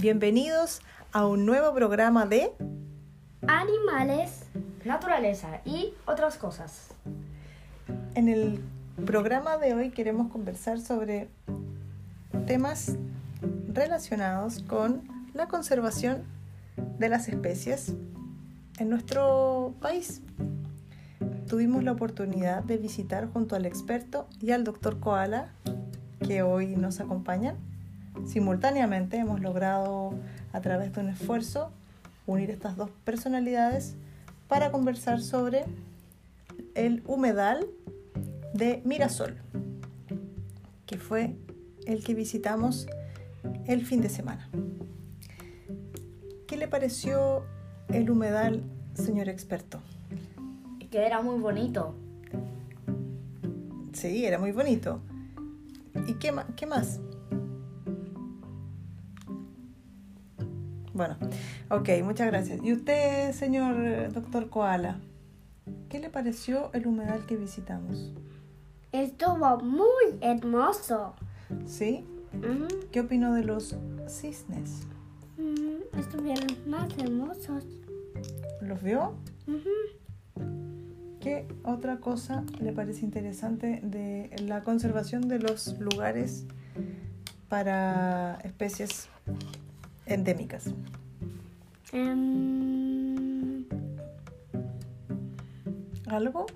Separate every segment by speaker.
Speaker 1: Bienvenidos a un nuevo programa de
Speaker 2: Animales.
Speaker 3: naturaleza y otras cosas.
Speaker 1: En el programa de hoy queremos conversar sobre temas relacionados con la conservación de las especies en nuestro país. Tuvimos la oportunidad de visitar junto al experto y al doctor Koala, que hoy nos acompañan. Simultáneamente hemos logrado, a través de un esfuerzo, unir estas dos personalidades para conversar sobre el humedal de Mirasol, que fue el que visitamos el fin de semana. ¿Qué le pareció el humedal, señor experto?
Speaker 3: Que era muy bonito.
Speaker 1: Sí, era muy bonito. ¿Y qué, qué más? Bueno, ok, muchas gracias. ¿Y usted, señor eh, doctor Koala? ¿Qué le pareció el humedal que visitamos?
Speaker 2: Estuvo muy hermoso.
Speaker 1: ¿Sí? ¿Qué opinó de los cisnes?
Speaker 2: Mm, Estuvieron más hermosos.
Speaker 1: ¿Los vio? ¿Qué otra cosa le parece interesante de la conservación de los lugares para especies endémicas?
Speaker 2: Em,
Speaker 1: ¿Algo?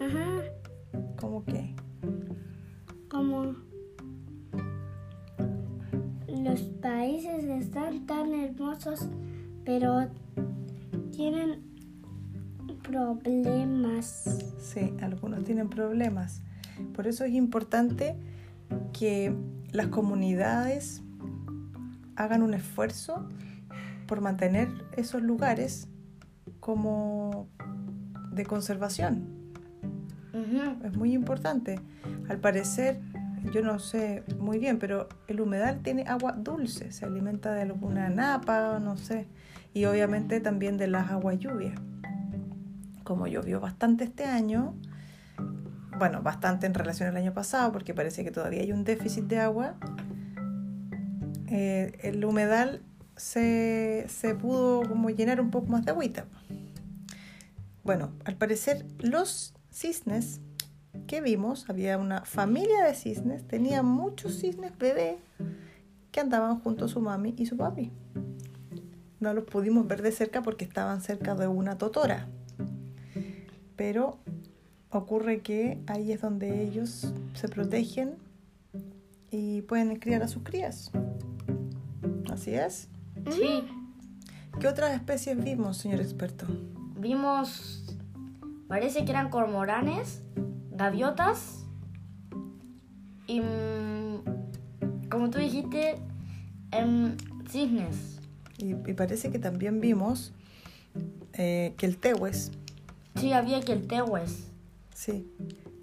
Speaker 2: ajá,
Speaker 1: ¿Cómo qué?
Speaker 2: como los países están tan hermosos, pero tienen problemas.
Speaker 1: Sí, algunos tienen problemas. Por eso es importante que las comunidades hagan un esfuerzo por mantener esos lugares como de conservación. Es muy importante. Al parecer, yo no sé muy bien, pero el humedal tiene agua dulce, se alimenta de alguna napa, no sé, y obviamente también de las aguas lluvias. Como llovió bastante este año, bueno, bastante en relación al año pasado, porque parece que todavía hay un déficit de agua, eh, el humedal se, se pudo como llenar un poco más de agüita. Bueno, al parecer los cisnes que vimos, había una familia de cisnes, tenía muchos cisnes bebés que andaban junto a su mami y su papi. No los pudimos ver de cerca porque estaban cerca de una totora. Pero ocurre que ahí es donde ellos se protegen y pueden criar a sus crías. Así es.
Speaker 3: Sí,
Speaker 1: ¿Qué otras especies vimos, señor experto?
Speaker 3: vimos, parece que eran cormoranes, gaviotas y, mm, como tú dijiste, em, cisnes.
Speaker 1: Y, y parece que también vimos eh, que el tehues
Speaker 3: Sí, había que el tehues.
Speaker 1: Sí.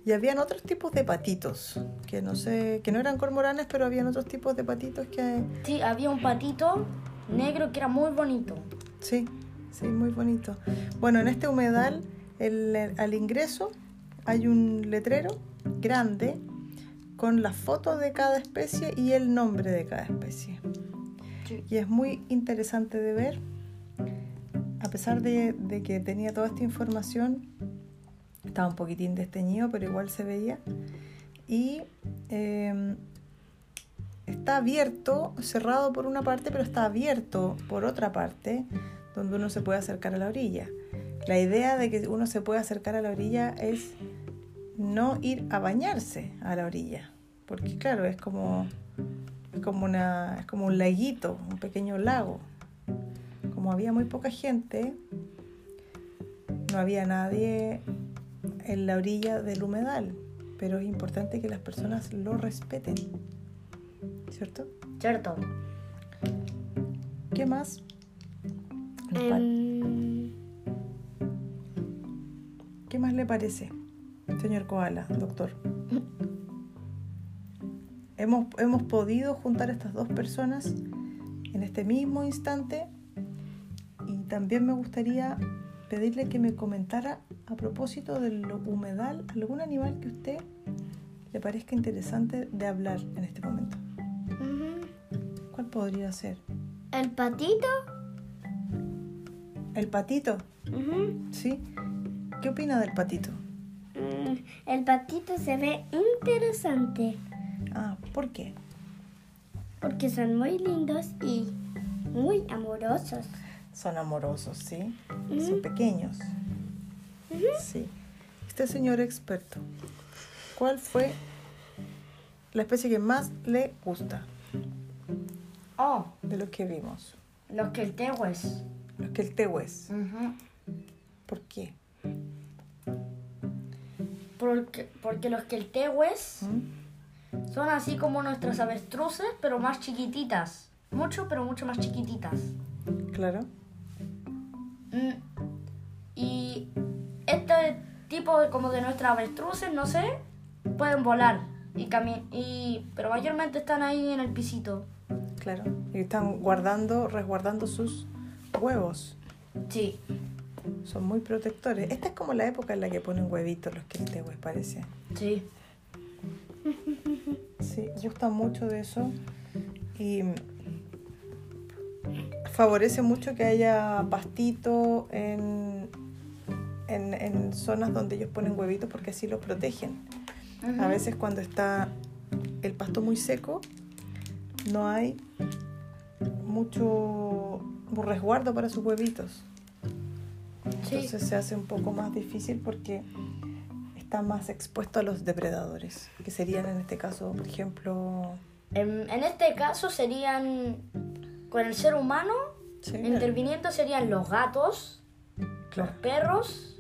Speaker 1: Y habían otros tipos de patitos, que no sé, que no eran cormoranes, pero habían otros tipos de patitos que
Speaker 3: Sí, había un patito negro que era muy bonito.
Speaker 1: sí, sí, muy bonito. Bueno, en este humedal, el- al ingreso hay un letrero grande con la foto de cada especie y el nombre de cada especie.
Speaker 3: Sí.
Speaker 1: Y es muy interesante de ver, a pesar de, de que tenía toda esta información, un poquitín desteñido, pero igual se veía. Y eh, está abierto, cerrado por una parte, pero está abierto por otra parte, donde uno se puede acercar a la orilla. La idea de que uno se puede acercar a la orilla es no ir a bañarse a la orilla, porque claro, es como, es como, una, es como un laguito, un pequeño lago. Como había muy poca gente, no había nadie en la orilla del humedal, pero es importante que las personas lo respeten, ¿cierto?
Speaker 3: ¿Cierto?
Speaker 1: ¿Qué más?
Speaker 2: Em,
Speaker 1: ¿Qué más le parece, señor Koala, doctor? Hemos, hemos podido juntar a estas dos personas en este mismo instante y también me gustaría pedirle que me comentara a propósito del humedal algún animal que a usted le parezca interesante de hablar en este momento. ¿Cuál podría ser?
Speaker 2: El patito.
Speaker 1: ¿El patito? ¿Sí? ¿Qué opina del patito?
Speaker 2: Mm, El patito se ve interesante
Speaker 1: Ah, ¿por qué?
Speaker 2: porque son muy lindos y muy amorosos.
Speaker 1: Son amorosos, ¿sí? Son pequeños. Sí. Este señor experto, ¿cuál fue la especie que más le gusta
Speaker 3: Oh,
Speaker 1: de los que vimos?
Speaker 3: los que el tehues.
Speaker 1: Los que el tehues.
Speaker 3: Ujú.
Speaker 1: ¿Por qué?
Speaker 3: Porque, porque los que el tehues
Speaker 1: ¿Mm?
Speaker 3: son así como nuestras avestruces, pero más chiquititas. Mucho, pero mucho más chiquititas.
Speaker 1: Claro.
Speaker 3: Mm, Y tipo como de nuestras avestruces, no sé, pueden volar. Y cami y, pero mayormente están ahí en el pisito.
Speaker 1: Claro. Y están guardando, resguardando sus huevos.
Speaker 3: Sí.
Speaker 1: Son muy protectores. Esta es como la época en la que ponen huevitos los quiltehues, parece.
Speaker 3: Sí.
Speaker 1: Sí, gusta mucho de eso. Y favorece mucho que haya pastito en, en, en zonas donde ellos ponen huevitos porque así los protegen. A veces cuando está el pasto muy seco, no hay mucho resguardo para sus huevitos.
Speaker 3: Sí.
Speaker 1: Entonces se hace un poco más difícil porque está más expuesto a los depredadores, que serían en este caso, por ejemplo,
Speaker 3: En, en este caso serían, con el ser humano,
Speaker 1: Sí.
Speaker 3: interviniendo serían los gatos,
Speaker 1: Claro.
Speaker 3: los perros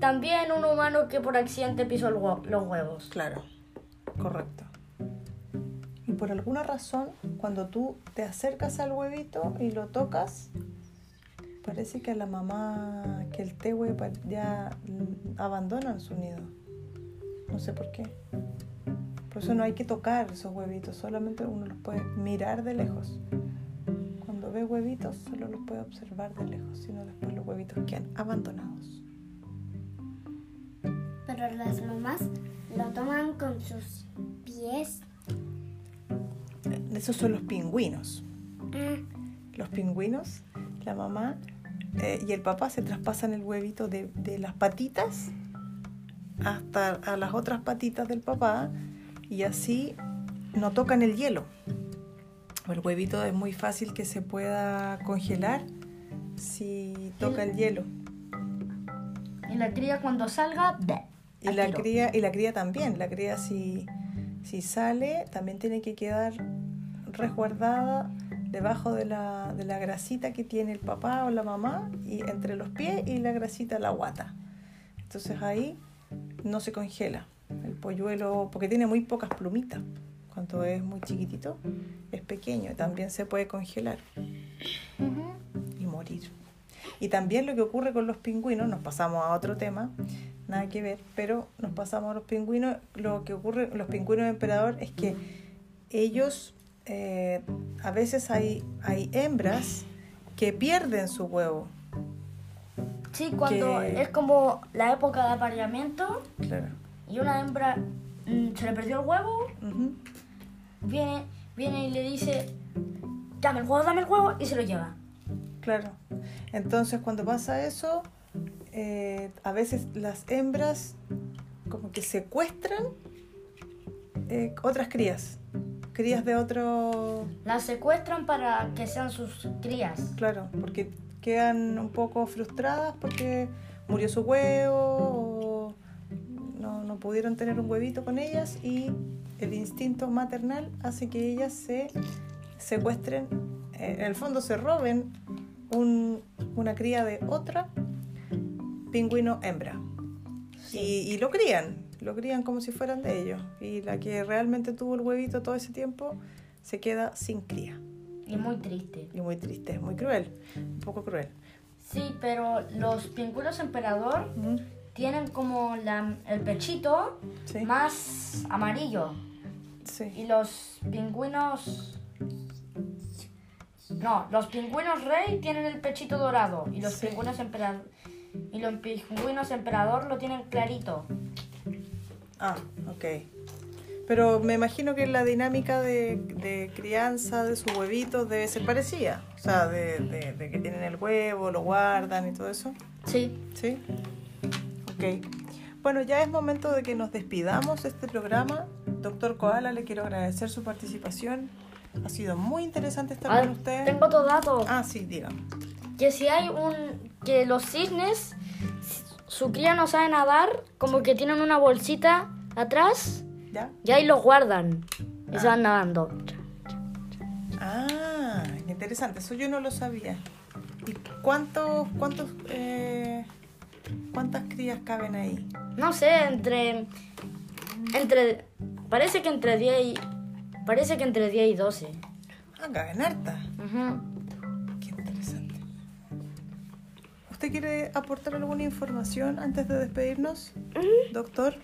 Speaker 3: también un humano que por accidente pisó los huevos.
Speaker 1: Claro, correcto. Y por alguna razón, cuando tú te acercas al huevito y lo tocas, parece que la mamá, que el tehue ya abandonan su nido. No sé por qué. Por eso no hay que tocar esos huevitos, solamente uno los puede mirar de lejos. Cuando ve huevitos, solo los puede observar de lejos, sino después los huevitos quedan abandonados.
Speaker 2: Pero las mamás lo toman con sus pies.
Speaker 1: Esos son los pingüinos.
Speaker 2: Ah,
Speaker 1: los pingüinos, la mamá eh, y el papá se traspasan el huevito de, de las patitas hasta a las otras patitas del papá y así no tocan el hielo. El huevito es muy fácil que se pueda congelar si toca el hielo.
Speaker 3: Y la cría cuando salga, ¡bleh!
Speaker 1: Y
Speaker 3: al
Speaker 1: la
Speaker 3: tiro.
Speaker 1: cría, y la cría también, la cría si, si sale también tiene que quedar resguardada debajo de la, de la grasita que tiene el papá o la mamá y entre los pies y la grasita la guata. Entonces ahí no se congela el polluelo porque tiene muy pocas plumitas. Cuando es muy chiquitito es pequeño, también se puede congelar y morir. Y también lo que ocurre con los pingüinos, nos pasamos a otro tema, nada que ver, pero nos pasamos a los pingüinos, lo que ocurre con los pingüinos emperador es que ellos, eh, a veces hay, hay hembras que pierden su huevo.
Speaker 3: Sí, cuando
Speaker 1: que-
Speaker 3: es como la época de apareamiento
Speaker 1: Claro.
Speaker 3: y una hembra mm, se le perdió el huevo, viene, viene y le dice, dame el huevo, dame el huevo, y se lo lleva.
Speaker 1: Claro. Entonces cuando pasa eso, eh, a veces las hembras como que secuestran eh, otras crías, crías de otro,
Speaker 3: Las secuestran para que sean sus crías.
Speaker 1: claro, porque quedan un poco frustradas porque murió su huevo o no, no pudieron tener un huevito con ellas y el instinto maternal hace que ellas se secuestren, eh, en el fondo se roben un- una cría de otra pingüino hembra. Y, y lo crían, lo crían como si fueran de ellos. Y la que realmente tuvo el huevito todo ese tiempo se queda sin cría.
Speaker 3: Y muy triste.
Speaker 1: Y muy triste, muy cruel, un poco cruel.
Speaker 3: Sí, pero los pingüinos emperador
Speaker 1: Mm,
Speaker 3: tienen como la- el pechito
Speaker 1: Sí.
Speaker 3: más amarillo.
Speaker 1: Sí,
Speaker 3: Y los pingüinos... No, los pingüinos rey tienen el pechito dorado. Y los
Speaker 1: Sí.
Speaker 3: pingüinos emperador... Y los pingüinos emperador lo tienen clarito.
Speaker 1: ah, ok. Pero me imagino que la dinámica de, de crianza de sus huevitos debe ser parecida. O sea, de, de- de que tienen el huevo, lo guardan y todo eso.
Speaker 3: Sí.
Speaker 1: ¿Sí? Ok. Bueno, ya es momento de que nos despidamos de este programa. Doctor Koala, le quiero agradecer su participación. Ha sido muy interesante estar
Speaker 3: Ah,
Speaker 1: con usted.
Speaker 3: tengo otro dato.
Speaker 1: Ah, sí, dígame.
Speaker 3: Que si hay un... Que los cisnes, su cría no sabe nadar, como que tienen una bolsita atrás
Speaker 1: ¿Ya?
Speaker 3: y ahí los guardan. Y se van nadando.
Speaker 1: Ah, qué interesante. Eso yo no lo sabía. ¿Y cuántos, cuántos, eh, cuántas crías caben ahí?
Speaker 3: No sé, entre... Entre... Parece que entre 10 y... Parece que entre 10 y 12.
Speaker 1: Ah, caben hartas. Qué ¿Usted quiere aportar alguna información antes de despedirnos, doctor?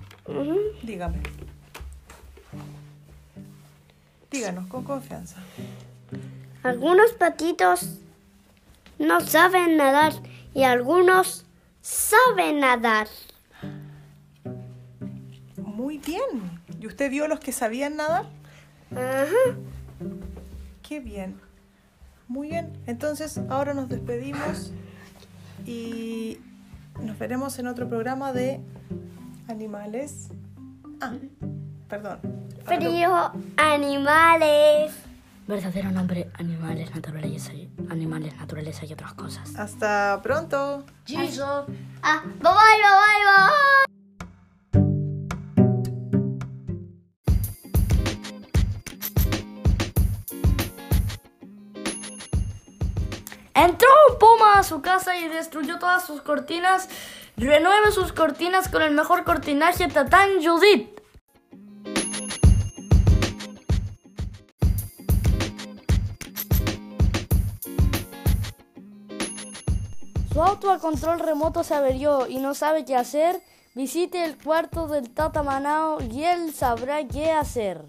Speaker 1: Dígame. Díganos con confianza.
Speaker 2: Algunos patitos no saben nadar y algunos saben nadar.
Speaker 1: Muy bien. ¿Y usted vio los que sabían nadar?
Speaker 2: Ajá.
Speaker 1: Qué bien. Muy bien. Entonces, ahora nos despedimos y nos veremos en otro programa de animales. Ah, perdón.
Speaker 2: Frío, animales.
Speaker 3: Verdadero nombre, animales, naturaleza, y- animales, naturaleza y otras cosas.
Speaker 1: Hasta pronto.
Speaker 3: Jesus.
Speaker 2: Ah, bye bye, bye bye, bye.
Speaker 3: Entró puma a su casa y destruyó todas sus cortinas. Renueve sus cortinas con el mejor cortinaje Tatán Judith. Su auto a control remoto se averió y no sabe qué hacer. Visite el cuarto del Tata Manao y él sabrá qué hacer.